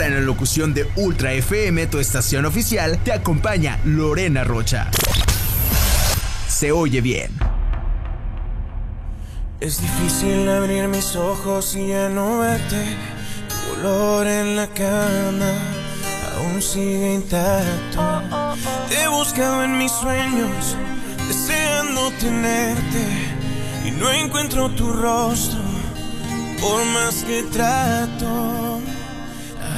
Ahora en la locución de Ultra FM, tu estación oficial, te acompaña Lorena Rocha. Se oye bien. Es difícil abrir mis ojos y ya no verte. Tu olor en la cama aún sigue intacto. Te he buscado en mis sueños, deseando tenerte. Y no encuentro tu rostro, por más que trato.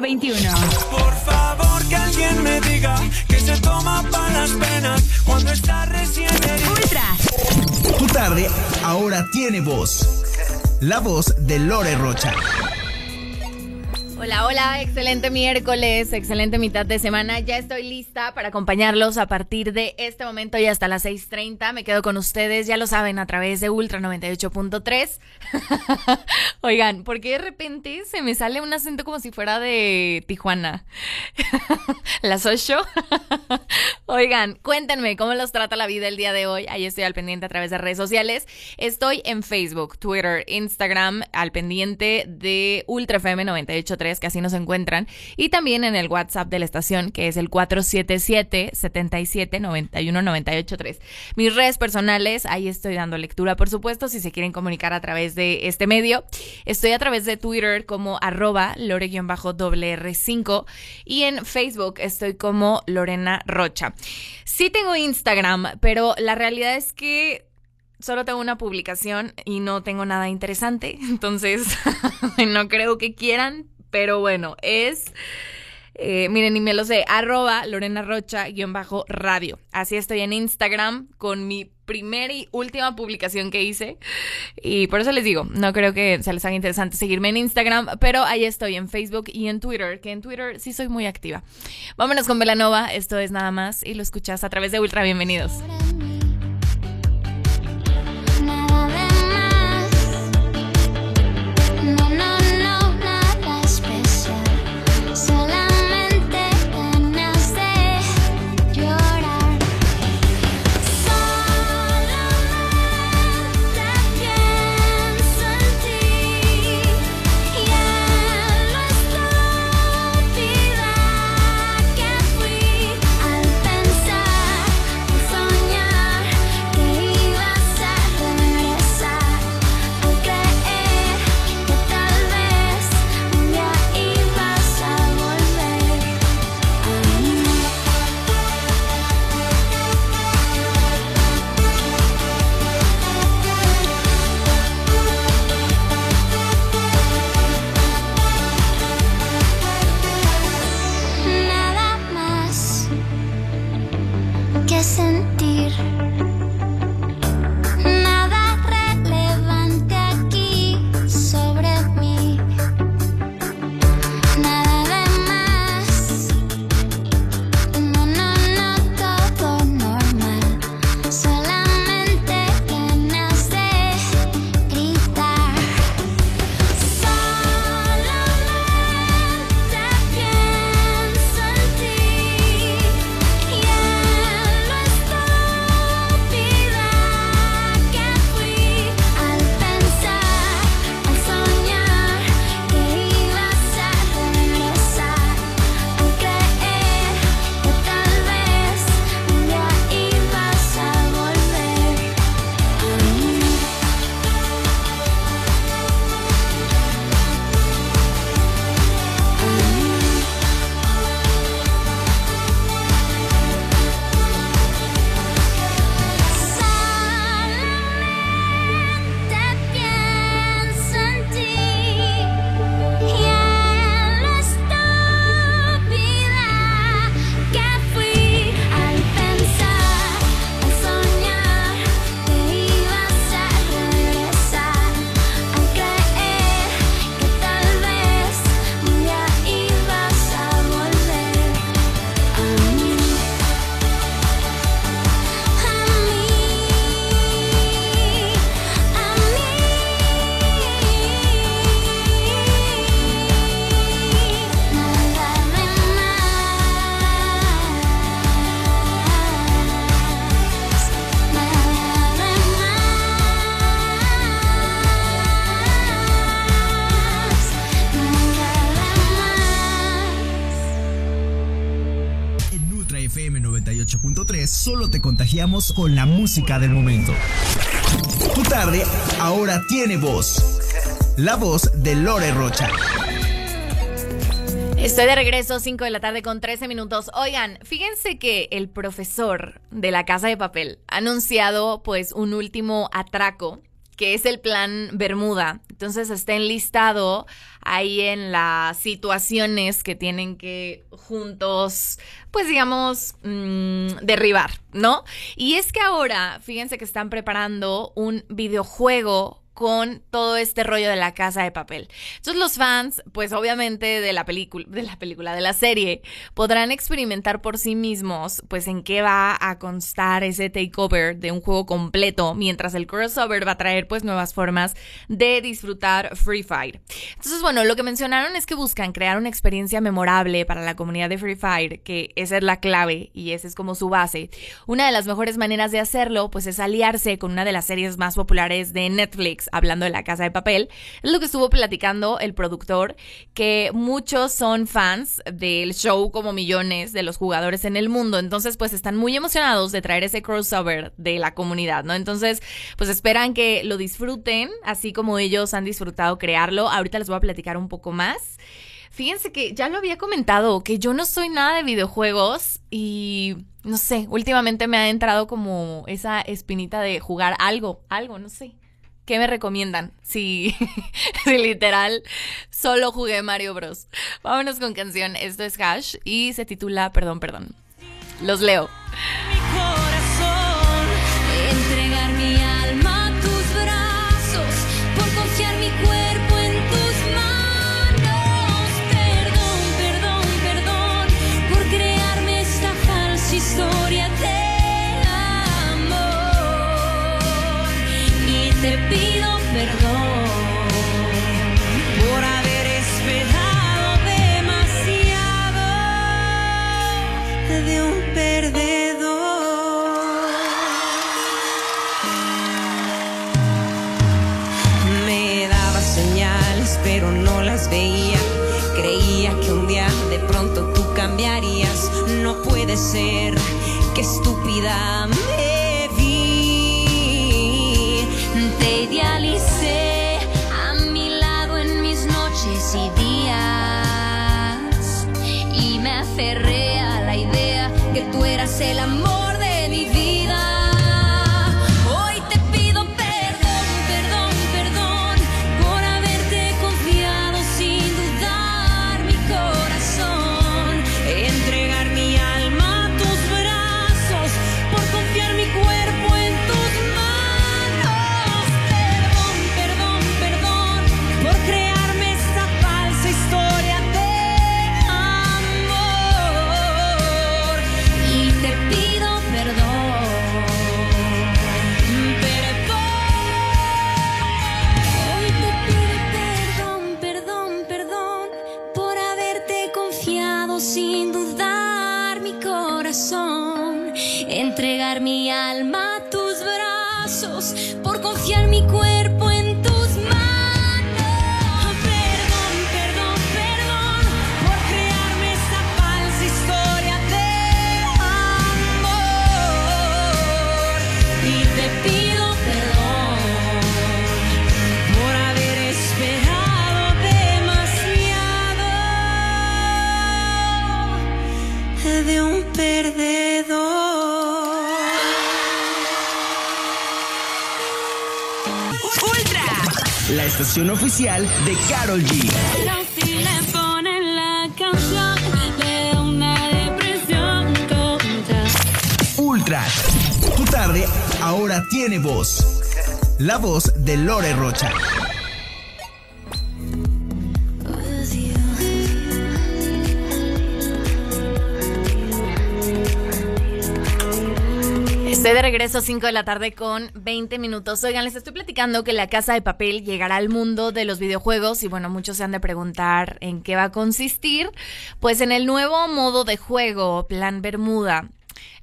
21. Por favor que alguien me diga que se toma para las penas cuando está recién herido. Ultra, Tu tarde ahora tiene voz. La voz de Lore Rocha. Hola, hola, excelente miércoles, excelente mitad de semana. Ya estoy lista para acompañarlos a partir de este momento y hasta las 6:30. Me quedo con ustedes, ya lo saben, a través de Ultra 98.3. Oigan, ¿por qué de repente se me sale un acento como si fuera de Tijuana? ¿Las ocho? Oigan, cuéntenme cómo los trata la vida el día de hoy. Ahí estoy al pendiente a través de redes sociales. Estoy en Facebook, Twitter, Instagram, al pendiente de Ultra FM 98.3, que así nos encuentran. Y también en el WhatsApp de la estación, que es el 477-77-91-98.3. Mis redes personales, ahí estoy dando lectura, por supuesto, si se quieren comunicar a través de este medio. Estoy a través de Twitter como arroba lore-wr5 y en Facebook estoy como Lorena Rocha. Sí tengo Instagram, pero la realidad es que solo tengo una publicación y no tengo nada interesante, entonces no creo que quieran, pero bueno, es... Eh, miren, y me lo sé, arroba Lorena Rocha guion bajo radio. Así estoy en Instagram con mi primera y última publicación que hice. Y por eso les digo, no creo que se les haga interesante seguirme en Instagram, pero ahí estoy en Facebook y en Twitter, que en Twitter sí soy muy activa. Vámonos con Velanova, esto es nada más y lo escuchas a través de Ultra. Bienvenidos. Con la música del momento. Tu tarde ahora tiene voz. La voz de Lore Rocha. Estoy de regreso, 5 de la tarde con 13 minutos. Oigan, fíjense que el profesor de la Casa de Papel ha anunciado pues un último atraco, que es el plan Bermuda. Entonces está enlistado ahí en las situaciones que tienen que juntos, pues digamos, mm, derribar, ¿no? Y es que ahora, fíjense que están preparando un videojuego con todo este rollo de la casa de papel. Entonces los fans, pues obviamente de la película, de la película, de la serie, podrán experimentar por sí mismos, pues en qué va a constar ese takeover de un juego completo, mientras el crossover va a traer pues nuevas formas de disfrutar Free Fire. Entonces, bueno, lo que mencionaron es que buscan crear una experiencia memorable para la comunidad de Free Fire, que esa es la clave y esa es como su base. Una de las mejores maneras de hacerlo, pues es aliarse con una de las series más populares de Netflix, hablando de la casa de papel. Es lo que estuvo platicando el productor, que muchos son fans del show como millones de los jugadores en el mundo. Entonces, pues están muy emocionados de traer ese crossover de la comunidad, ¿no? Entonces, pues esperan que lo disfruten, así como ellos han disfrutado crearlo. Ahorita les voy a platicar un poco más. Fíjense que ya lo había comentado, que yo no soy nada de videojuegos y no sé, últimamente me ha entrado como esa espinita de jugar algo, algo, no sé. ¿Qué me recomiendan? Si, literal solo jugué Mario Bros. Vámonos con canción. Esto es Hash y se titula Perdón, perdón. Los leo. mi de un perdedor. Me daba señales, pero no las veía. Creía que un día de pronto tú cambiarías. No puede ser, que estúpida el amor La estación oficial de Carol G. Pero si le ponen la canción de una depresión tonta. Ultra. Tu tarde ahora tiene voz. La voz de Lore Rocha. Estoy de regreso 5 de la tarde con 20 minutos. Oigan, les estoy platicando que la casa de papel llegará al mundo de los videojuegos y bueno, muchos se han de preguntar en qué va a consistir. Pues en el nuevo modo de juego, Plan Bermuda.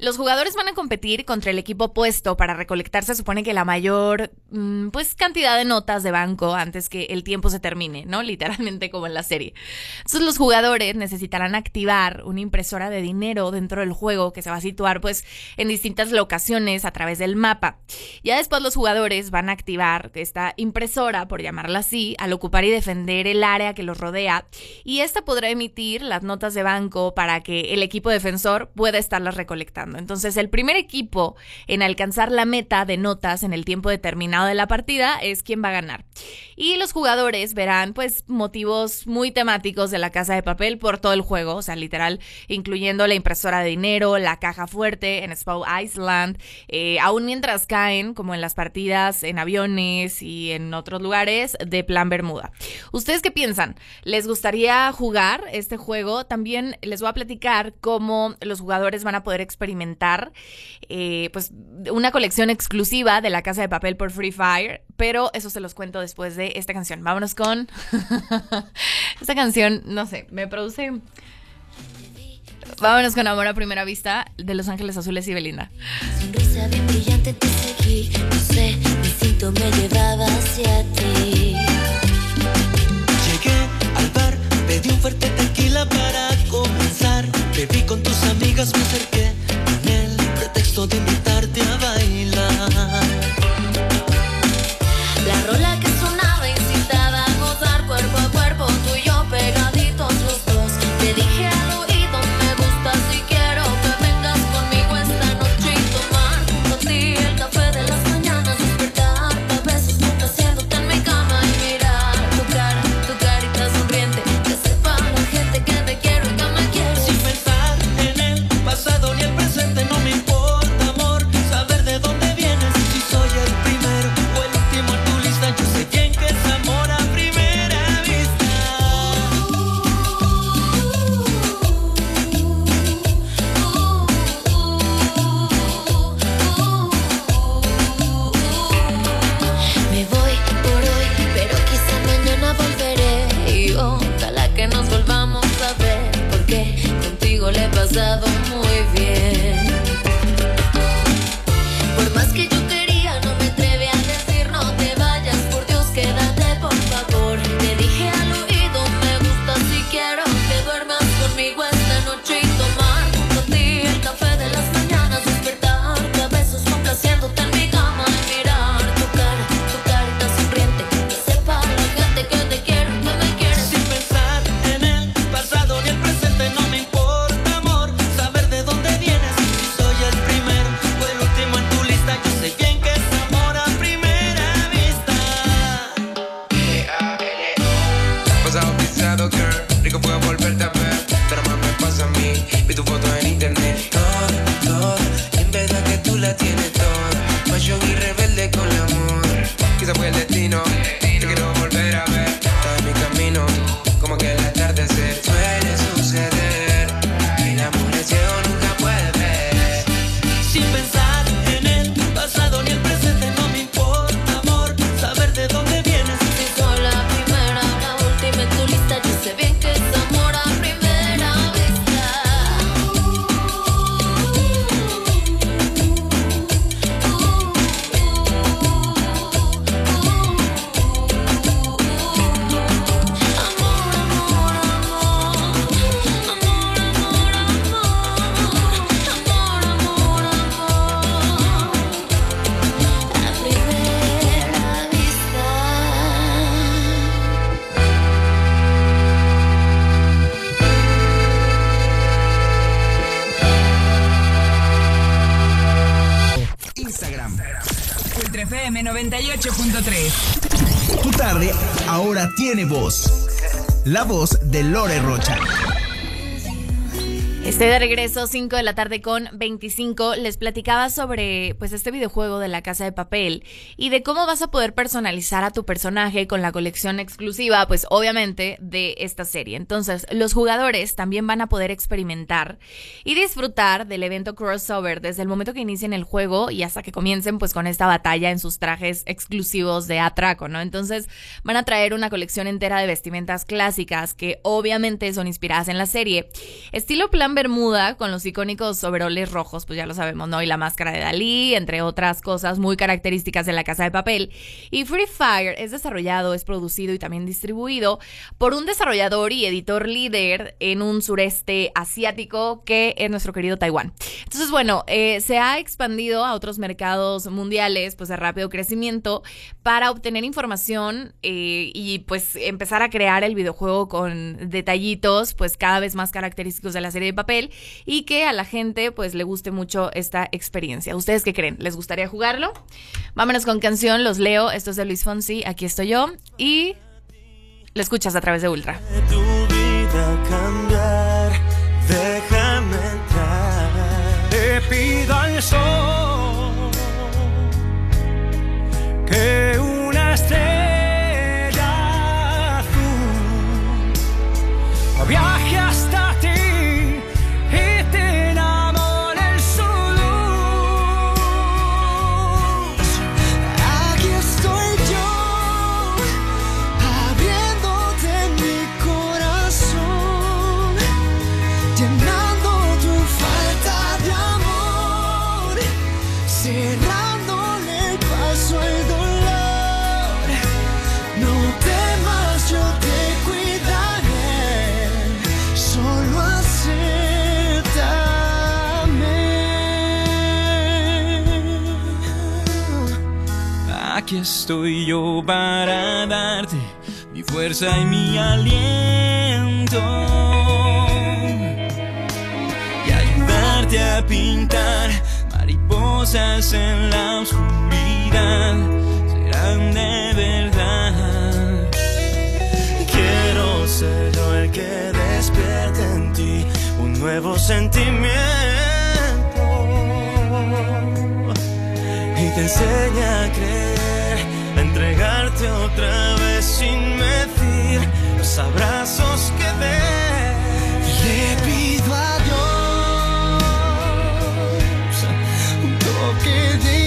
Los jugadores van a competir contra el equipo opuesto para recolectar, se supone que la mayor mm, pues cantidad de notas de banco antes que el tiempo se termine, ¿no? Literalmente como en la serie. Entonces los jugadores necesitarán activar una impresora de dinero dentro del juego que se va a situar pues en distintas locaciones a través del mapa. Ya después los jugadores van a activar esta impresora, por llamarla así, al ocupar y defender el área que los rodea y esta podrá emitir las notas de banco para que el equipo defensor pueda estarlas recolectando. Entonces el primer equipo en alcanzar la meta de notas en el tiempo determinado de la partida es quien va a ganar. Y los jugadores verán pues motivos muy temáticos de la casa de papel por todo el juego, o sea, literal, incluyendo la impresora de dinero, la caja fuerte en Spo Island, eh, aún mientras caen, como en las partidas en aviones y en otros lugares, de Plan Bermuda. ¿Ustedes qué piensan? ¿Les gustaría jugar este juego? También les voy a platicar cómo los jugadores van a poder experimentar eh, pues una colección exclusiva de la casa de papel por Free Fire, pero eso se los cuento después de esta canción. Vámonos con esta canción, no sé, me produce Vámonos con Amor a Primera Vista de Los Ángeles Azules y Belinda. Sonrisa bien brillante te seguí, no sé, mi instinto me llevaba hacia ti. Llegué al bar, pedí un fuerte tequila para comenzar. Bebí con tus amigas, me acerqué pretexto de invitarte La voz de Lore Rocha. De regreso, 5 de la tarde con 25. Les platicaba sobre pues este videojuego de la casa de papel y de cómo vas a poder personalizar a tu personaje con la colección exclusiva, pues obviamente, de esta serie. Entonces, los jugadores también van a poder experimentar y disfrutar del evento crossover desde el momento que inicien el juego y hasta que comiencen pues con esta batalla en sus trajes exclusivos de atraco, ¿no? Entonces, van a traer una colección entera de vestimentas clásicas que obviamente son inspiradas en la serie. Estilo plan Bermuda con los icónicos overoles rojos, pues ya lo sabemos, ¿no? Y la máscara de Dalí, entre otras cosas muy características de la casa de papel. Y Free Fire es desarrollado, es producido y también distribuido por un desarrollador y editor líder en un sureste asiático que es nuestro querido Taiwán. Entonces, bueno, eh, se ha expandido a otros mercados mundiales, pues de rápido crecimiento, para obtener información eh, y pues empezar a crear el videojuego con detallitos, pues cada vez más característicos de la serie de papel y que a la gente pues le guste mucho esta experiencia. ¿Ustedes qué creen? ¿Les gustaría jugarlo? Vámonos con canción, los leo. Esto es de Luis Fonsi, aquí estoy yo y lo escuchas a través de Ultra. tu vida déjame entrar. Te pido al estoy yo para darte mi fuerza y mi aliento y ayudarte a pintar mariposas en la oscuridad. Serán de verdad. Quiero ser yo el que despierte en ti un nuevo sentimiento y te enseña a creer, otra vez sin medir los abrazos que dé. Le pido a Dios un toque de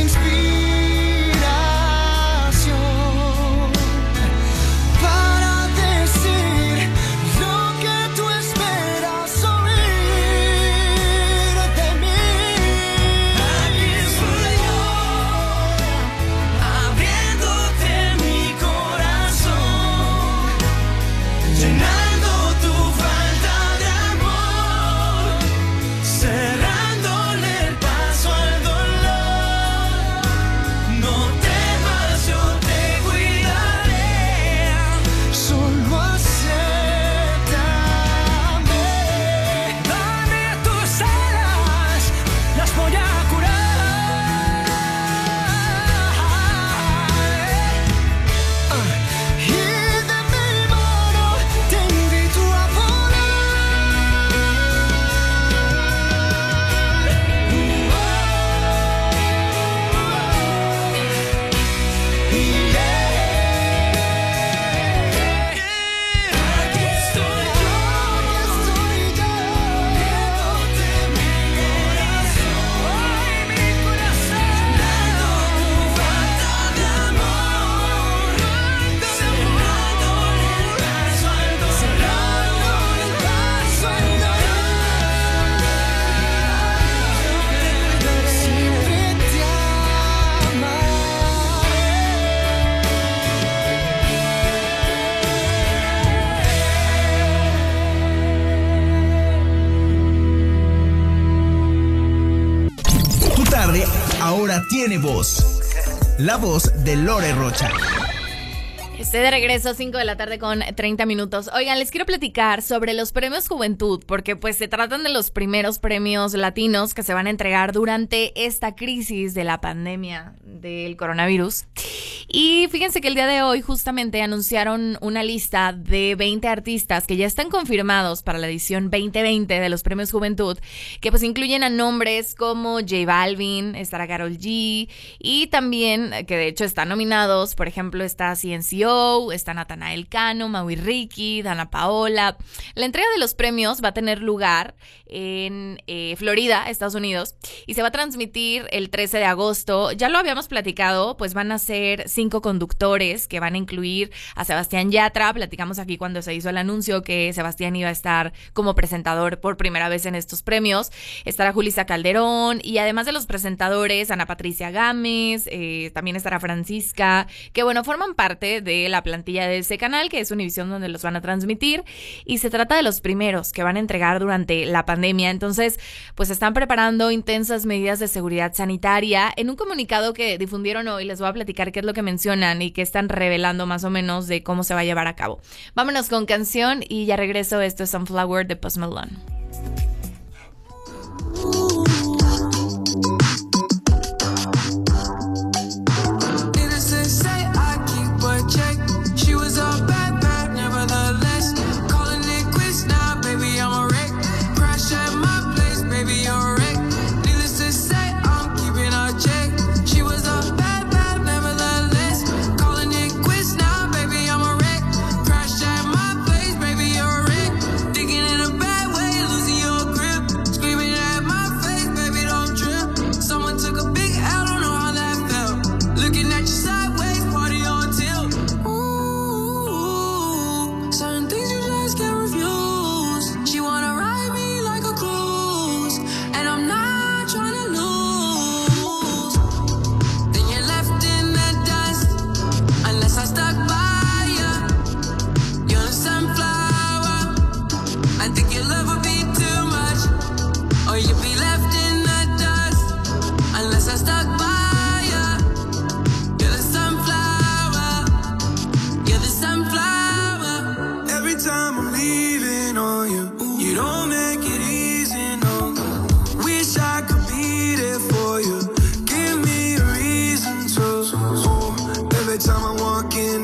De regreso, 5 de la tarde con 30 minutos. Oigan, les quiero platicar sobre los premios Juventud, porque pues se tratan de los primeros premios latinos que se van a entregar durante esta crisis de la pandemia del coronavirus. Y fíjense que el día de hoy justamente anunciaron una lista de 20 artistas que ya están confirmados para la edición 2020 de los premios Juventud, que pues incluyen a nombres como J Balvin, estará Carol G, y también que de hecho están nominados, por ejemplo, está CNCO, está Natanael Cano, Maui Ricky, Dana Paola. La entrega de los premios va a tener lugar en eh, Florida, Estados Unidos, y se va a transmitir el 13 de agosto. Ya lo habíamos platicado, pues van a ser cinco conductores que van a incluir a Sebastián Yatra. Platicamos aquí cuando se hizo el anuncio que Sebastián iba a estar como presentador por primera vez en estos premios. Estará Julissa Calderón y además de los presentadores, Ana Patricia Gámez, eh, también estará Francisca, que bueno, forman parte de la plantilla de ese canal, que es Univisión donde los van a transmitir. Y se trata de los primeros que van a entregar durante la pandemia. Entonces, pues están preparando intensas medidas de seguridad sanitaria. En un comunicado que difundieron hoy, les voy a platicar qué es lo que mencionan y qué están revelando más o menos de cómo se va a llevar a cabo. Vámonos con canción y ya regreso. Esto es Sunflower de Post Malone. Every time I walk in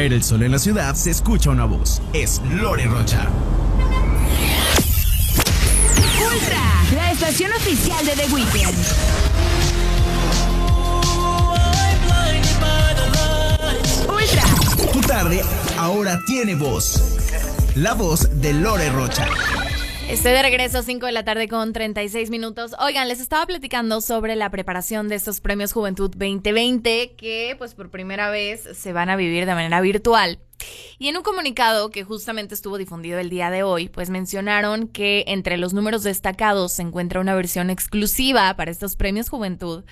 caer el sol en la ciudad, se escucha una voz. Es Lore Rocha. Ultra, la estación oficial de The Weeknd. Ultra, Tu tarde ahora tiene voz. La voz de Lore Rocha. Estoy de regreso, 5 de la tarde con 36 minutos. Oigan, les estaba platicando sobre la preparación de estos premios Juventud 2020 que pues por primera vez se van a vivir de manera virtual. Y en un comunicado que justamente estuvo difundido el día de hoy, pues mencionaron que entre los números destacados se encuentra una versión exclusiva para estos premios Juventud,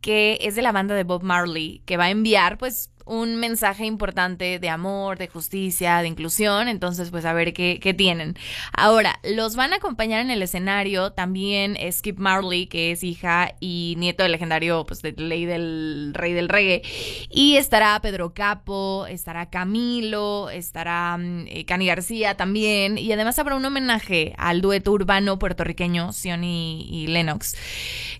que es de la banda de Bob Marley, que va a enviar pues un mensaje importante de amor, de justicia, de inclusión. Entonces, pues a ver qué, tienen. Ahora, los van a acompañar en el escenario también Skip Marley, que es hija y nieto del legendario, pues, del ley del rey del reggae. Y estará Pedro Capo, estará Camilo, estará mm, eh, Cani García también. Y además habrá un homenaje al dueto urbano puertorriqueño, Sion y, y Lennox,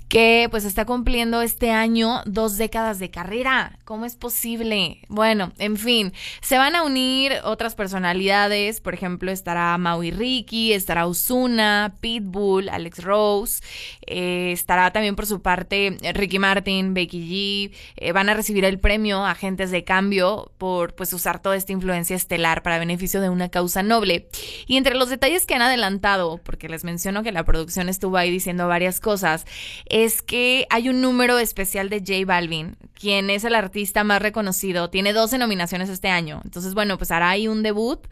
que pues está cumpliendo este año dos décadas de carrera. ¿Cómo es posible? Bueno, en fin, se van a unir otras personalidades. Por ejemplo, estará Maui Ricky, estará Osuna, Pitbull, Alex Rose. eh, estará también por su parte Ricky Martin, Becky G. eh, van a recibir el premio Agentes de Cambio por pues usar toda esta influencia estelar para beneficio de una causa noble. Y entre los detalles que han adelantado, porque les menciono que la producción estuvo ahí diciendo varias cosas, es que hay un número especial de J Balvin, quien es el artista más reconocido, tiene 12 nominaciones este año. Entonces, bueno, pues hará ahí un debut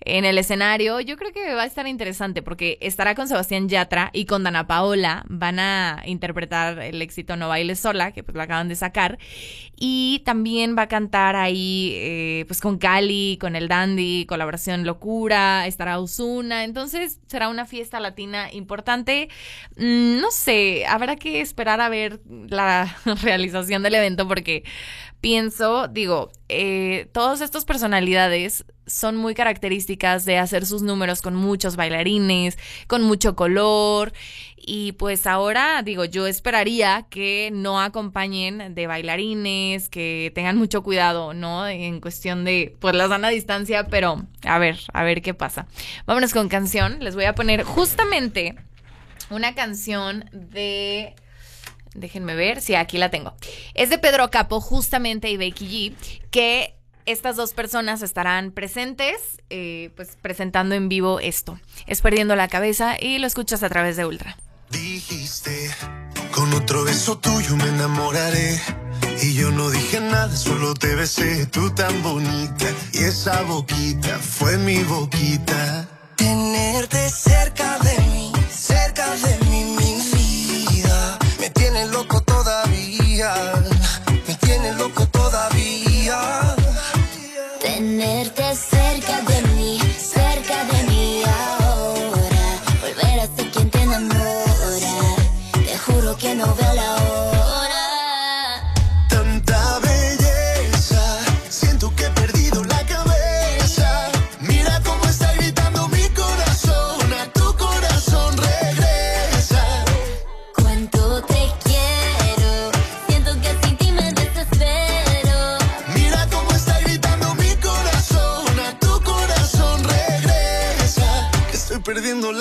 en el escenario. Yo creo que va a estar interesante porque estará con Sebastián Yatra y con Dana Paola. Van a interpretar el éxito No Bailes Sola, que pues lo acaban de sacar. Y también va a cantar ahí eh, pues con Cali, con el Dandy, colaboración Locura, estará Osuna. Entonces será una fiesta latina importante. Mm, no sé, habrá que esperar a ver la realización del evento porque pienso, digo, eh, todas estas personalidades son muy características de hacer sus números con muchos bailarines, con mucho color. Y pues ahora, digo, yo esperaría que no acompañen de bailarines, que tengan mucho cuidado, ¿no? En cuestión de, pues las dan a distancia, pero a ver, a ver qué pasa. Vámonos con canción. Les voy a poner justamente una canción de... Déjenme ver, sí, aquí la tengo. Es de Pedro Capo, justamente, y Becky G, que estas dos personas estarán presentes, eh, pues presentando en vivo esto. Es Perdiendo la Cabeza y lo escuchas a través de Ultra. Dijiste, con otro beso tuyo me enamoraré. Y yo no dije nada, solo te besé, tú tan bonita. Y esa boquita fue mi boquita. Tenerte cerca de mí, cerca de mí,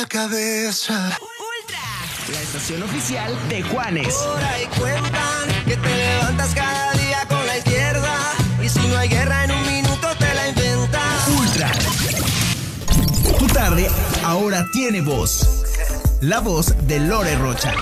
la cabeza. La estación oficial de Juanes. Por ahí cuentan que te levantas cada día con la izquierda. Y si no hay guerra en un minuto te la inventas. Ultra. Tu tarde ahora tiene voz. La voz de Lore Rocha.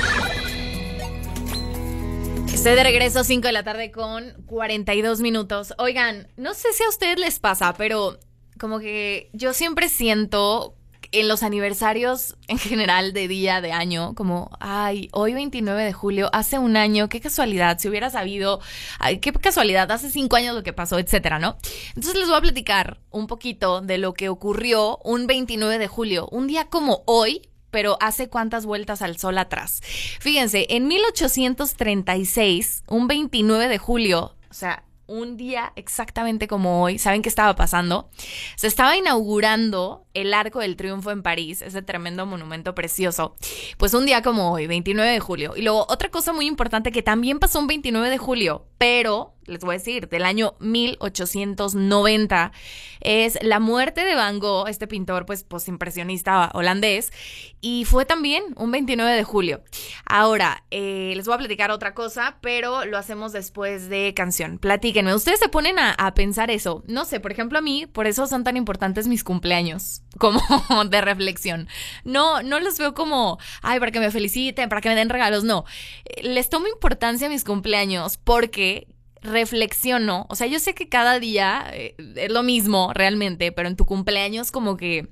Estoy de regreso 5 de la tarde con 42 minutos. Oigan, no sé si a ustedes les pasa, pero como que yo siempre siento en los aniversarios en general de día, de año, como, ay, hoy 29 de julio, hace un año, qué casualidad, si hubiera sabido, ay, qué casualidad, hace cinco años lo que pasó, etcétera, ¿no? Entonces les voy a platicar un poquito de lo que ocurrió un 29 de julio, un día como hoy, pero hace cuántas vueltas al sol atrás. Fíjense, en 1836, un 29 de julio, o sea, un día exactamente como hoy, ¿saben qué estaba pasando? Se estaba inaugurando el Arco del Triunfo en París, ese tremendo monumento precioso. Pues un día como hoy, 29 de julio. Y luego otra cosa muy importante que también pasó un 29 de julio, pero les voy a decir, del año 1890, es la muerte de Van Gogh, este pintor pues postimpresionista holandés, y fue también un 29 de julio. Ahora, eh, les voy a platicar otra cosa, pero lo hacemos después de canción. Platíquenme, ustedes se ponen a, a pensar eso. No sé, por ejemplo, a mí, por eso son tan importantes mis cumpleaños, como de reflexión. No, no los veo como, ay, para que me feliciten, para que me den regalos, no. Eh, Les tomo importancia a mis cumpleaños porque reflexiono, o sea, yo sé que cada día eh, es lo mismo realmente, pero en tu cumpleaños como que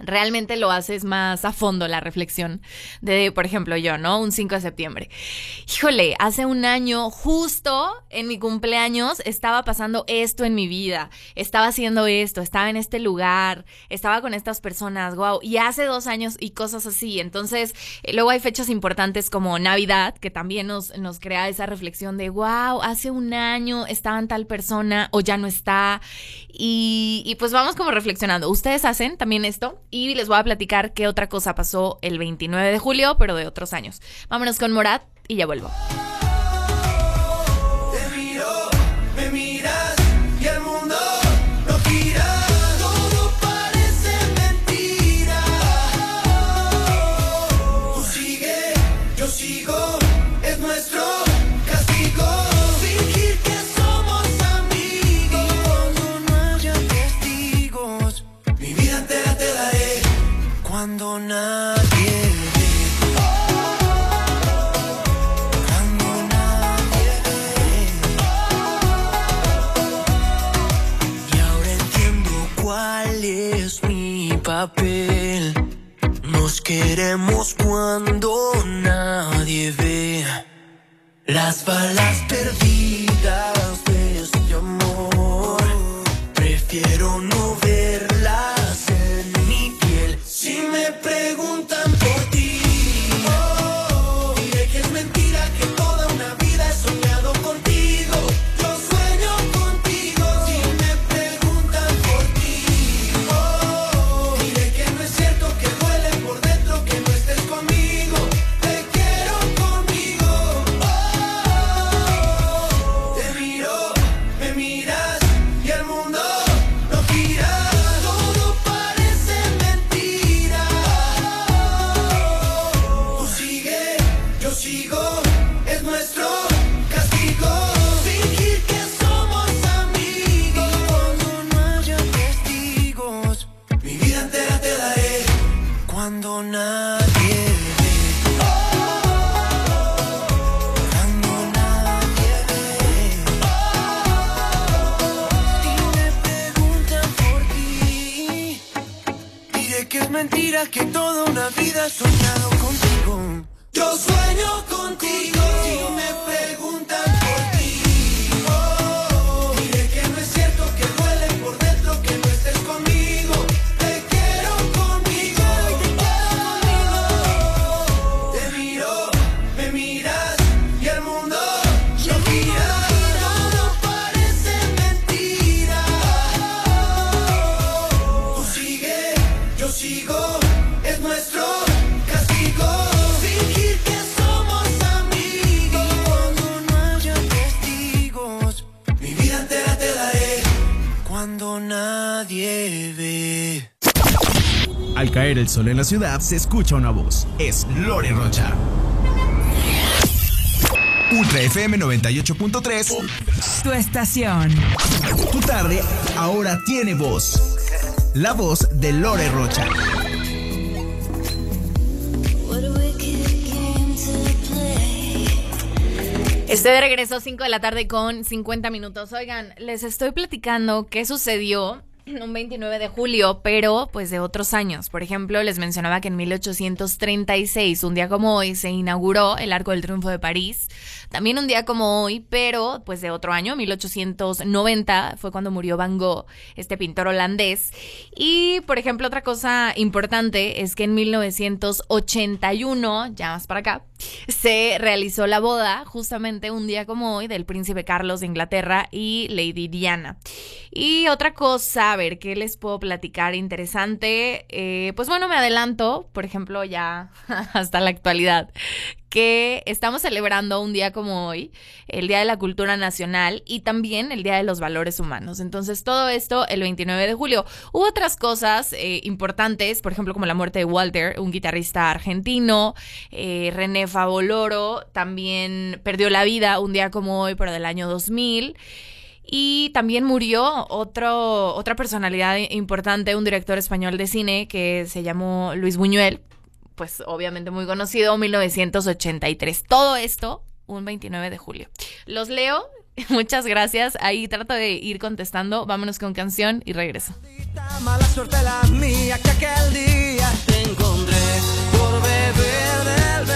realmente lo haces más a fondo la reflexión de, por ejemplo, yo, ¿no? Un 5 de septiembre. Híjole, hace un año, justo en mi cumpleaños, estaba pasando esto en mi vida, estaba haciendo esto, estaba en este lugar, estaba con estas personas, wow, y hace dos años y cosas así. Entonces, eh, luego hay fechas importantes como Navidad, que también nos, nos crea esa reflexión de, wow, hace un año estaba en tal persona o ya no está. Y, y pues vamos como reflexionando. ¿Ustedes hacen también esto? Y les voy a platicar qué otra cosa pasó el 29 de julio, pero de otros años. Vámonos con Morat y ya vuelvo. Al caer el sol en la ciudad, se escucha una voz. Es Lore Rocha. Ultra FM 98.3. Tu estación. Tu tarde ahora tiene voz. La voz de Lore Rocha. Estoy de regreso 5 de la tarde con 50 minutos. Oigan, les estoy platicando qué sucedió un 29 de julio, pero pues de otros años. Por ejemplo, les mencionaba que en 1836, un día como hoy, se inauguró el Arco del Triunfo de París. También un día como hoy, pero pues de otro año, 1890, fue cuando murió Van Gogh, este pintor holandés. Y, por ejemplo, otra cosa importante es que en 1981, ya más para acá, se realizó la boda, justamente un día como hoy, del príncipe Carlos de Inglaterra y Lady Diana. Y otra cosa, a ver, ¿qué les puedo platicar interesante? Eh, pues bueno, me adelanto, por ejemplo, ya hasta la actualidad, que estamos celebrando un día como hoy, el Día de la Cultura Nacional y también el Día de los Valores Humanos. Entonces, todo esto el 29 de julio. Hubo otras cosas eh, importantes, por ejemplo, como la muerte de Walter, un guitarrista argentino, eh, René Favoloro también perdió la vida un día como hoy, pero del año 2000. Y también murió otro, otra personalidad importante, un director español de cine que se llamó Luis Buñuel, pues obviamente muy conocido, 1983. Todo esto un 29 de julio. Los leo, muchas gracias. Ahí trato de ir contestando. Vámonos con canción y regreso. Mala suerte la mía que aquel día te encontré por beber del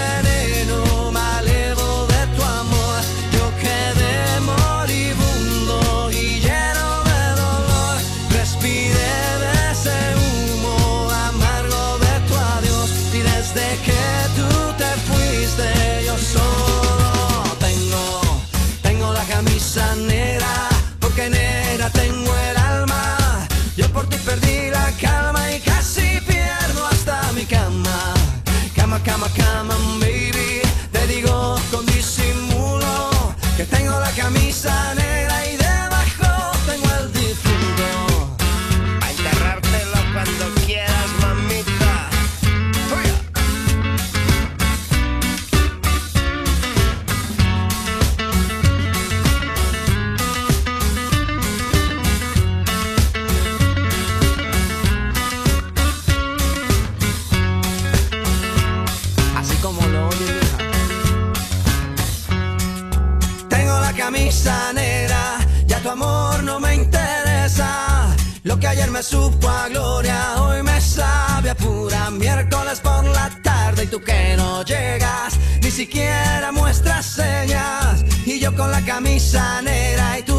negra, ya tu amor no me interesa. Lo que ayer me supo a gloria, hoy me sabe a pura miércoles por la tarde y tú que no llegas, ni siquiera muestras señas. Y yo con la camisa negra y tus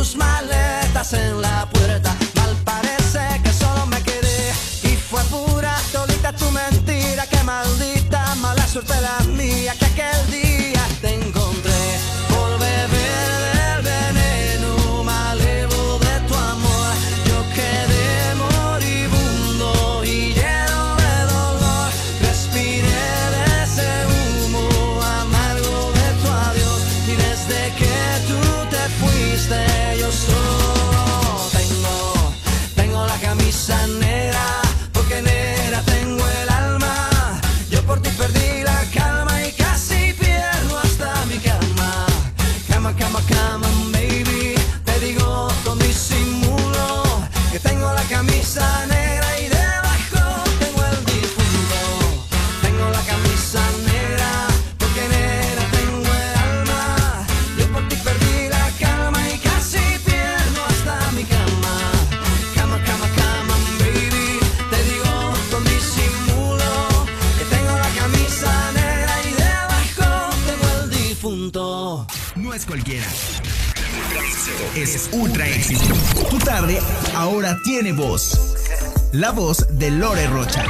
La voz de Lore Rocha.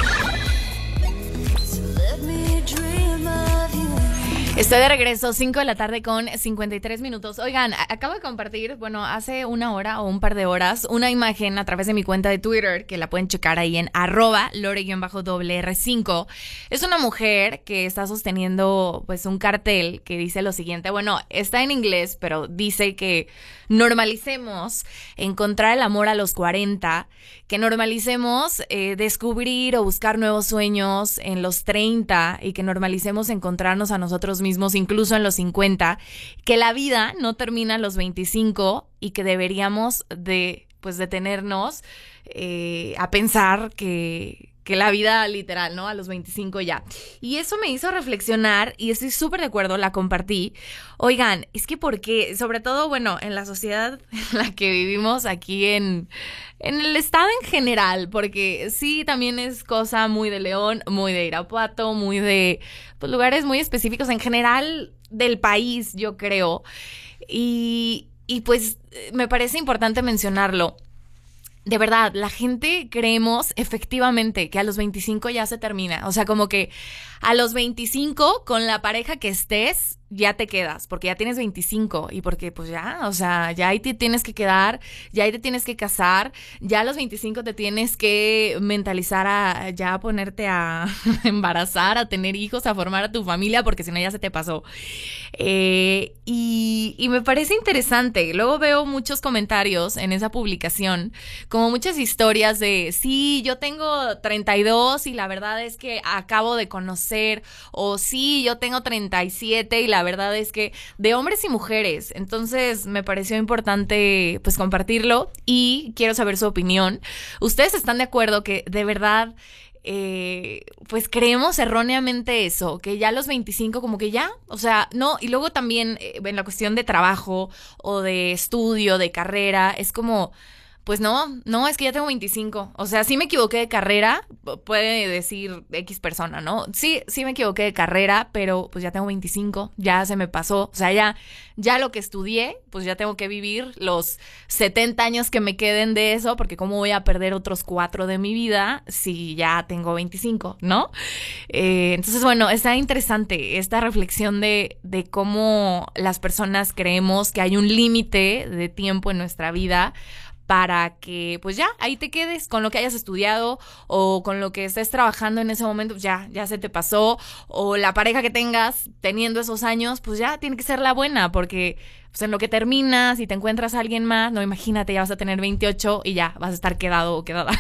Estoy de regreso, 5 de la tarde con 53 minutos. Oigan, acabo de compartir, bueno, hace una hora o un par de horas, una imagen a través de mi cuenta de Twitter, que la pueden checar ahí en arroba lore-r5. Es una mujer que está sosteniendo pues un cartel que dice lo siguiente, bueno, está en inglés, pero dice que normalicemos encontrar el amor a los 40, que normalicemos eh, descubrir o buscar nuevos sueños en los 30 y que normalicemos encontrarnos a nosotros mismos incluso en los 50, que la vida no termina 25 y que deberíamos de pues detenernos eh, a pensar que que la vida literal, ¿no? A los 25 ya. Y eso me hizo reflexionar y estoy súper de acuerdo, la compartí. Oigan, es que porque, sobre todo, bueno, en la sociedad en la que vivimos aquí en, en el estado en general, porque sí, también es cosa muy de León, muy de Irapuato, muy de pues, lugares muy específicos en general del país, yo creo. Y, y pues me parece importante mencionarlo de verdad, la gente creemos efectivamente que a los 25 ya se termina. O sea, como que a los 25 con la pareja que estés ya te quedas, porque ya tienes 25 y porque pues ya, o sea, ya ahí te tienes que quedar, ya ahí te tienes que casar, ya a los 25 te tienes que mentalizar a ya ponerte a embarazar, a tener hijos, a formar a tu familia, porque si no ya se te pasó. Eh, y, y me parece interesante, luego veo muchos comentarios en esa publicación, como muchas historias de, sí, yo tengo 32 y la verdad es que acabo de conocer, o sí, yo tengo 37 y la verdad es que de hombres y mujeres. Entonces me pareció importante pues compartirlo y quiero saber su opinión. ¿Ustedes están de acuerdo que de verdad... eh, pues creemos erróneamente eso, que ya los 25 como que ya, o sea, no, y luego también eh, en la cuestión de trabajo o de estudio, de carrera, es como, pues no, no, es que ya tengo 25. O sea, sí me equivoqué de carrera, pu- puede decir X persona, ¿no? Sí, sí me equivoqué de carrera, pero pues ya tengo 25, ya se me pasó. O sea, ya, ya lo que estudié, pues ya tengo que vivir los 70 años que me queden de eso, porque cómo voy a perder otros cuatro de mi vida si ya tengo 25, ¿no? Eh, entonces, bueno, está interesante esta reflexión de, de cómo las personas creemos que hay un límite de tiempo en nuestra vida para que pues ya ahí te quedes con lo que hayas estudiado o con lo que estés trabajando en ese momento, pues ya, ya se te pasó, o la pareja que tengas teniendo esos años, pues ya tiene que ser la buena, porque pues en lo que terminas y te encuentras a alguien más, no imagínate, ya vas a tener 28 y ya vas a estar quedado o quedada.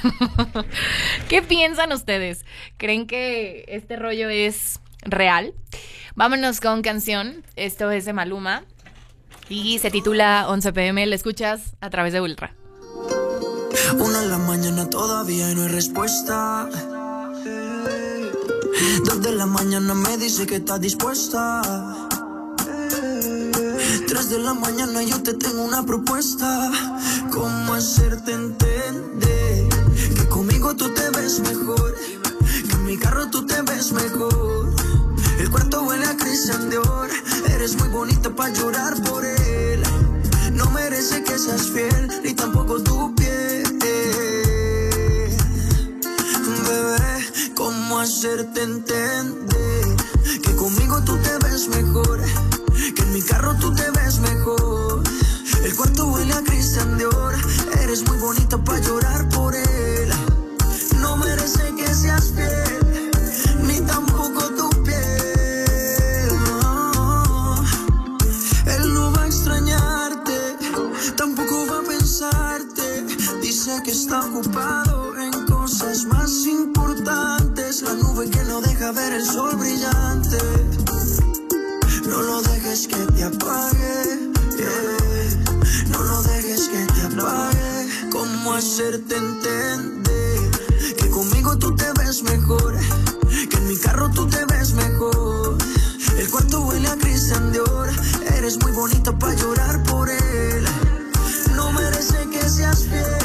¿Qué piensan ustedes? ¿Creen que este rollo es real? Vámonos con canción, esto es de Maluma y se titula 11 pm, la escuchas a través de Ultra. Una en la mañana todavía y no hay respuesta. Dos de la mañana me dice que está dispuesta. Tres de la mañana yo te tengo una propuesta. ¿Cómo hacerte entender que conmigo tú te ves mejor? Que en mi carro tú te ves mejor. El cuarto huele a Christian Dior. Eres muy bonita para llorar por él. No merece que seas fiel, ni tampoco tu piel. ¿Cómo hacerte entender? Que conmigo tú te ves mejor. Que en mi carro tú te ves mejor. El cuarto huele a Christian Dior. Eres muy bonita para llorar por él. El sol brillante. No lo dejes que te apague. No lo dejes que te apague. ¿Cómo hacerte entender? Que conmigo tú te ves mejor. Que en mi carro tú te ves mejor. El cuarto huele a Christian Dior. Eres muy bonita para llorar por él. No merece que seas fiel,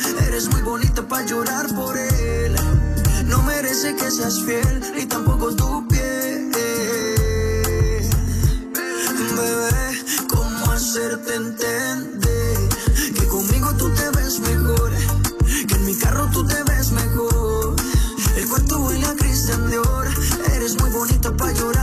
Eres muy bonita para llorar por él. No merece que seas fiel, ni tampoco tu piel. Bebé, ¿cómo hacerte entender? Que conmigo tú te ves mejor. Que en mi carro tú te ves mejor. El cuarto huele a Christian Dior. Eres muy bonita para llorar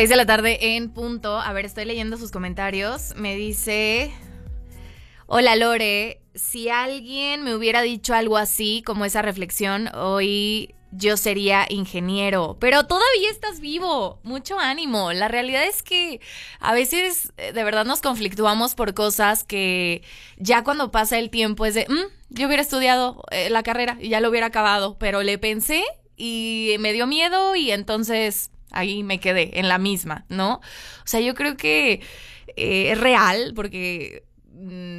6 de la tarde en punto. A ver, estoy leyendo sus comentarios. Me dice. Hola Lore, si alguien me hubiera dicho algo así, como esa reflexión, hoy yo sería ingeniero. Pero todavía estás vivo. Mucho ánimo. La realidad es que a veces eh, de verdad nos conflictuamos por cosas que ya cuando pasa el tiempo es de, "Mm, yo hubiera estudiado eh, la carrera y ya lo hubiera acabado. Pero le pensé y me dio miedo y entonces ahí me quedé en la misma, ¿no? O sea, yo creo que eh, es real porque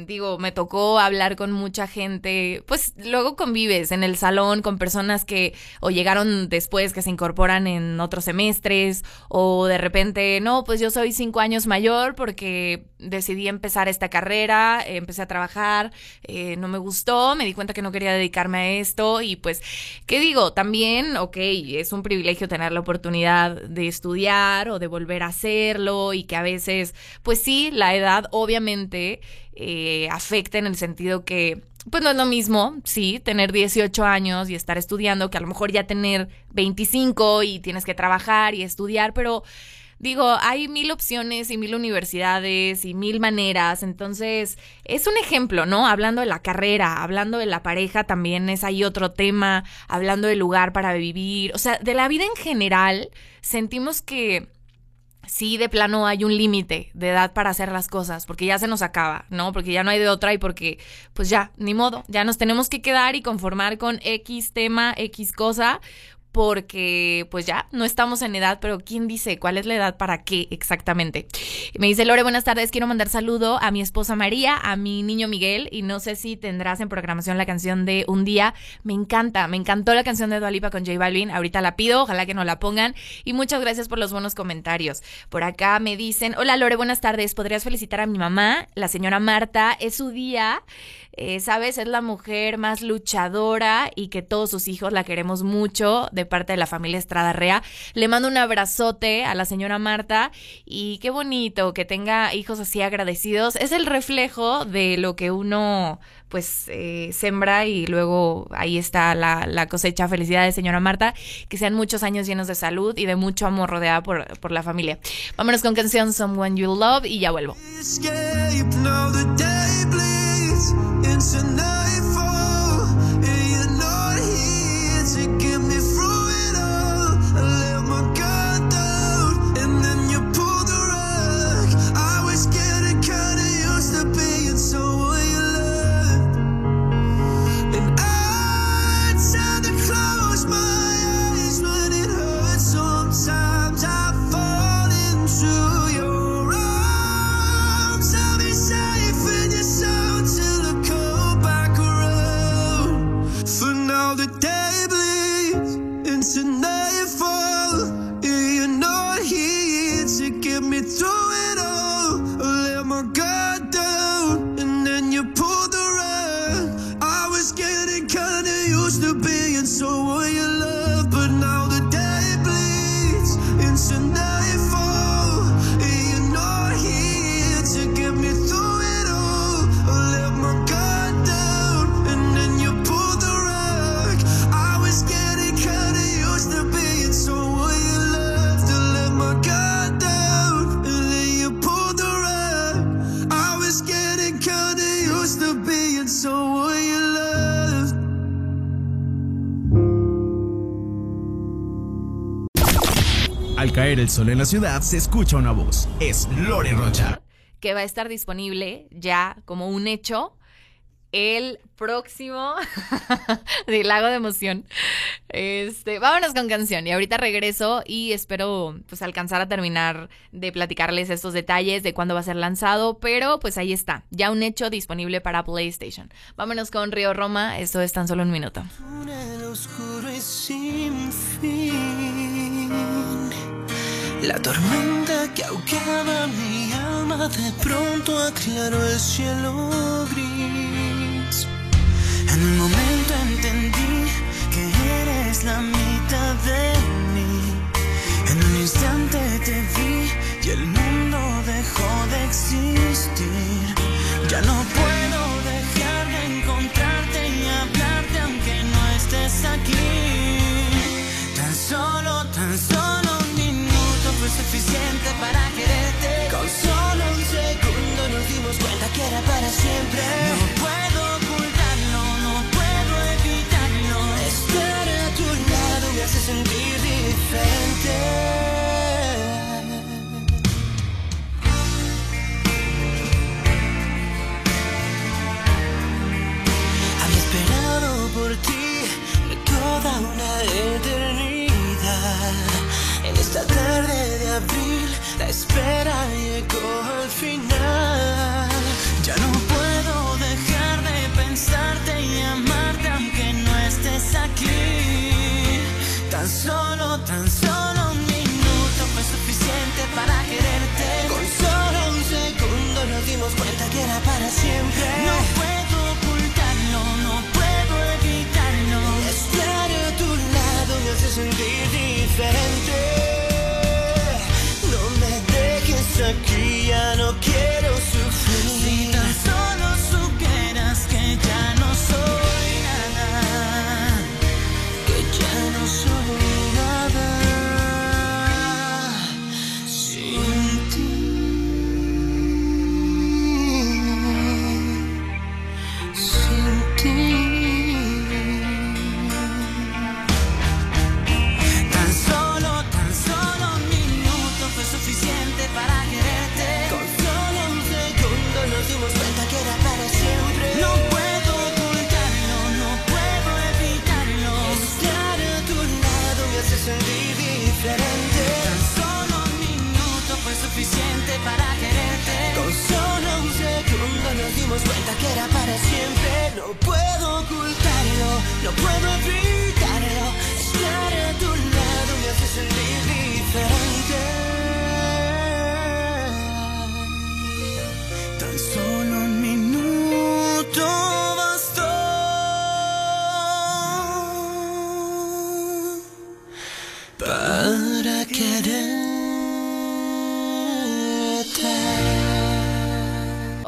digo, me tocó hablar con mucha gente, pues luego convives en el salón con personas que o llegaron después, que se incorporan en otros semestres, o de repente, no, pues yo soy cinco años mayor porque decidí empezar esta carrera, empecé a trabajar, eh, no me gustó, me di cuenta que no quería dedicarme a esto y pues, ¿qué digo? También, ok, es un privilegio tener la oportunidad de estudiar o de volver a hacerlo y que a veces, pues sí, la edad obviamente eh, afecta en el sentido que pues no es lo mismo, sí, tener 18 años y estar estudiando que a lo mejor ya tener 25 y tienes que trabajar y estudiar, pero digo, hay mil opciones y mil universidades y mil maneras, entonces es un ejemplo, ¿no? Hablando de la carrera, hablando de la pareja también es ahí otro tema, hablando del lugar para vivir, o sea, de la vida en general, sentimos que sí de plano hay un límite de edad para hacer las cosas, porque ya se nos acaba, ¿no? Porque ya no hay de otra y porque, pues ya, ni modo, ya nos tenemos que quedar y conformar con X tema, X cosa, porque pues ya no estamos en edad, pero ¿quién dice cuál es la edad para qué exactamente? Me dice Lore, buenas tardes, quiero mandar saludo a mi esposa María, a mi niño Miguel y no sé si tendrás en programación la canción de Un día. Me encanta, me encantó la canción de Dualipa con J Balvin, ahorita la pido, ojalá que no la pongan y muchas gracias por los buenos comentarios. Por acá me dicen, hola Lore, buenas tardes, ¿podrías felicitar a mi mamá, la señora Marta? Es su día. Eh, Sabes, es la mujer más luchadora y que todos sus hijos la queremos mucho parte de la familia Estrada Rea. Le mando un abrazote a la señora Marta y qué bonito que tenga hijos así agradecidos. Es el reflejo de lo que uno pues eh, sembra y luego ahí está la, la cosecha. Felicidades, señora Marta. Que sean muchos años llenos de salud y de mucho amor rodeada por, por la familia. Vámonos con canción Someone You Love y ya vuelvo. Now the day bleeds into nightfall. Yeah, you're not here to get me through it all. I let my guard caer el sol en la ciudad, se escucha una voz. Es Lore Rocha. que va a estar disponible ya como un hecho el próximo del Lago de Emoción. Este, vámonos con canción y ahorita regreso y espero pues alcanzar a terminar de platicarles estos detalles de cuándo va a ser lanzado, pero pues ahí está, ya un hecho disponible para PlayStation. Vámonos con Río Roma, esto es tan solo un minuto. túnel oscuro y sin fin. La tormenta que ahogaba mi alma de pronto aclaró el cielo gris. En un momento entendí que eres la mitad de mí. En un instante te vi y el mundo dejó de existir. Ya no puedo dejar de encontrarte y hablarte aunque no estés aquí. Tan solo,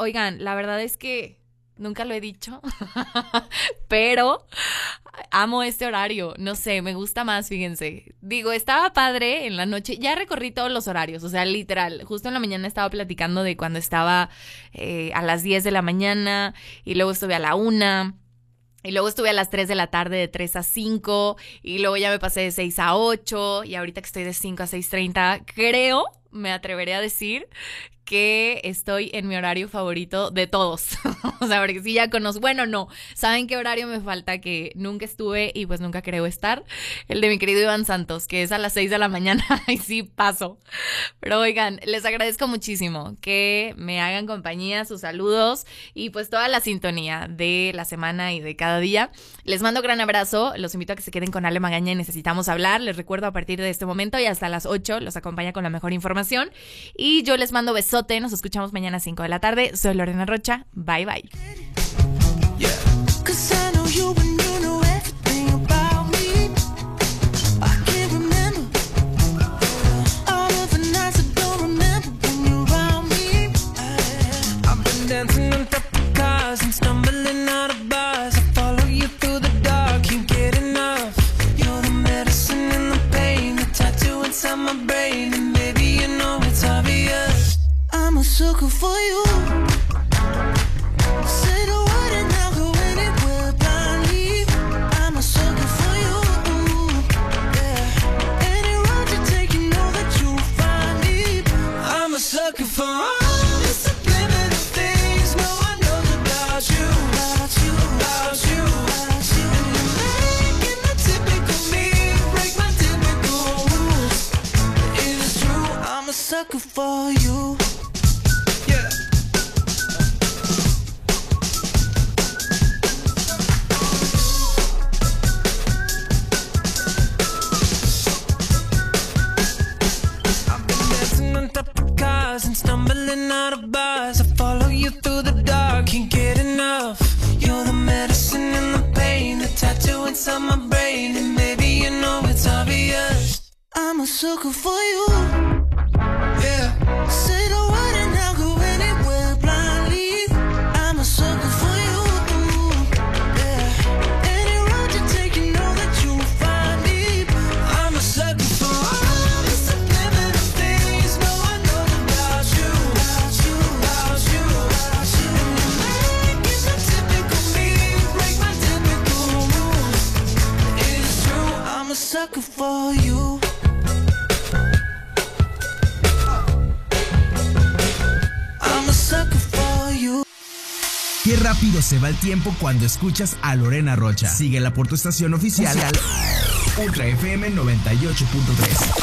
Oigan, la verdad es que nunca lo he dicho, pero amo este horario. No sé, me gusta más, fíjense. Digo, estaba padre en la noche. Ya recorrí todos los horarios, o sea, literal. Justo en la mañana estaba platicando de cuando estaba eh, a las 10 de la mañana y luego estuve a la 1. Y luego estuve a las 3 de la tarde de 3 a 5 y luego ya me pasé de 6 a 8 y ahorita que estoy de 5 a 6.30, creo, me atreveré a decir que estoy en mi horario favorito de todos. o sea, porque si ya conozco, bueno, no, ¿saben qué horario me falta que nunca estuve y pues nunca creo estar? El de mi querido Iván Santos, que es a las 6 de la mañana y sí paso. Pero oigan, les agradezco muchísimo que me hagan compañía, sus saludos y pues toda la sintonía de la semana y de cada día. Les mando gran abrazo, los invito a que se queden con Ale Magaña y necesitamos hablar. Les recuerdo a partir de este momento y hasta las 8 los acompaña con la mejor información. Y yo les mando besote, nos escuchamos mañana a 5 de la tarde. Soy Lorena Rocha, bye bye. And you se va el tiempo cuando escuchas a Lorena Rocha. Síguela por tu estación oficial Ultra FM 98.3.